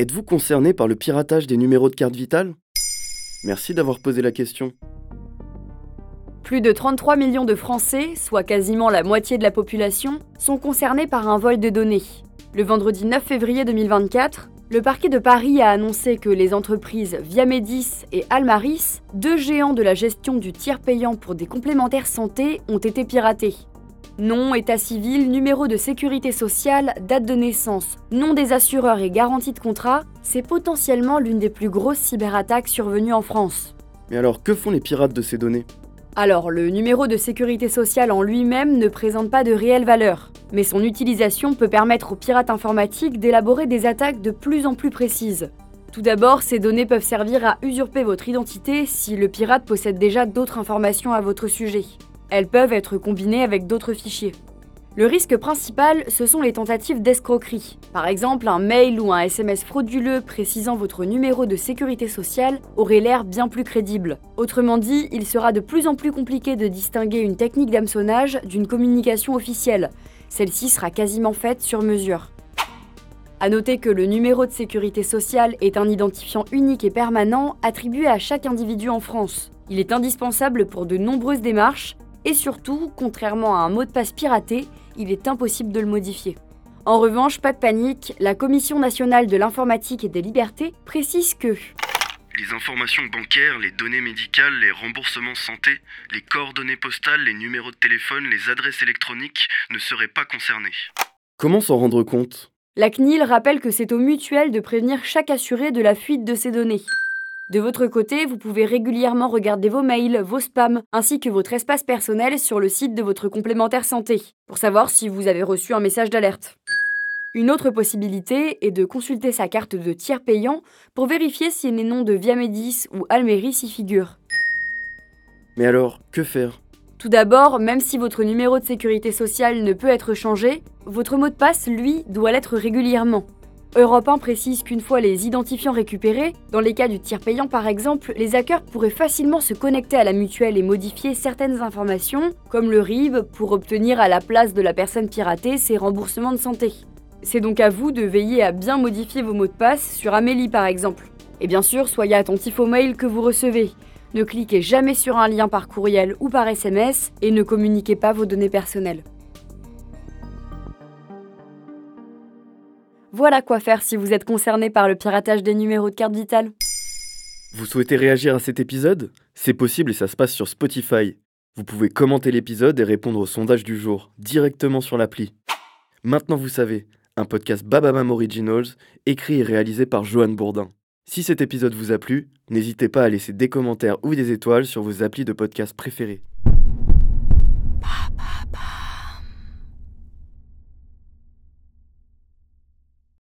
Êtes-vous concerné par le piratage des numéros de carte vitale? Merci d'avoir posé la question. Plus de 33 millions de Français, soit quasiment la moitié de la population, sont concernés par un vol de données. Le vendredi 9 février 2024, le parquet de Paris a annoncé que les entreprises Viamedis et Almaris, deux géants de la gestion du tiers payant pour des complémentaires santé, ont été piratés. Nom, état civil, numéro de sécurité sociale, date de naissance, nom des assureurs et garantie de contrat, c'est potentiellement l'une des plus grosses cyberattaques survenues en France. Mais alors, que font les pirates de ces données? Alors, le numéro de sécurité sociale en lui-même ne présente pas de réelle valeur, mais son utilisation peut permettre aux pirates informatiques d'élaborer des attaques de plus en plus précises. Tout d'abord, ces données peuvent servir à usurper votre identité si le pirate possède déjà d'autres informations à votre sujet. Elles peuvent être combinées avec d'autres fichiers. Le risque principal, ce sont les tentatives d'escroquerie. Par exemple, un mail ou un SMS frauduleux précisant votre numéro de sécurité sociale aurait l'air bien plus crédible. Autrement dit, il sera de plus en plus compliqué de distinguer une technique d'hameçonnage d'une communication officielle. Celle-ci sera quasiment faite sur mesure. A noter que le numéro de sécurité sociale est un identifiant unique et permanent attribué à chaque individu en France. Il est indispensable pour de nombreuses démarches et surtout, contrairement à un mot de passe piraté, il est impossible de le modifier. En revanche, pas de panique, la Commission nationale de l'informatique et des libertés précise que Les informations bancaires, les données médicales, les remboursements santé, les coordonnées postales, les numéros de téléphone, les adresses électroniques ne seraient pas concernés. Comment s'en rendre compte? La CNIL rappelle que c'est au mutuel de prévenir chaque assuré de la fuite de ses données. De votre côté, vous pouvez régulièrement regarder vos mails, vos spams, ainsi que votre espace personnel sur le site de votre complémentaire santé, pour savoir si vous avez reçu un message d'alerte. Une autre possibilité est de consulter sa carte de tiers payant pour vérifier si les noms de Viamedis ou Almeris y figurent. Mais alors, que faire? Tout d'abord, même si votre numéro de sécurité sociale ne peut être changé, votre mot de passe, lui, doit l'être régulièrement. Europe 1 précise qu'une fois les identifiants récupérés, dans les cas du tiers payant par exemple, les hackers pourraient facilement se connecter à la mutuelle et modifier certaines informations, comme le RIB, pour obtenir à la place de la personne piratée ses remboursements de santé. C'est donc à vous de veiller à bien modifier vos mots de passe sur Amélie par exemple. Et bien sûr, soyez attentif aux mails que vous recevez. Ne cliquez jamais sur un lien par courriel ou par SMS et ne communiquez pas vos données personnelles. Voilà quoi faire si vous êtes concerné par le piratage des numéros de carte vitale. Vous souhaitez réagir à cet épisode? C'est possible et ça se passe sur Spotify. Vous pouvez commenter l'épisode et répondre au sondage du jour directement sur l'appli. Maintenant vous savez, un podcast Bababam Originals, écrit et réalisé par Johan Bourdin. Si cet épisode vous a plu, n'hésitez pas à laisser des commentaires ou des étoiles sur vos applis de podcast préférés.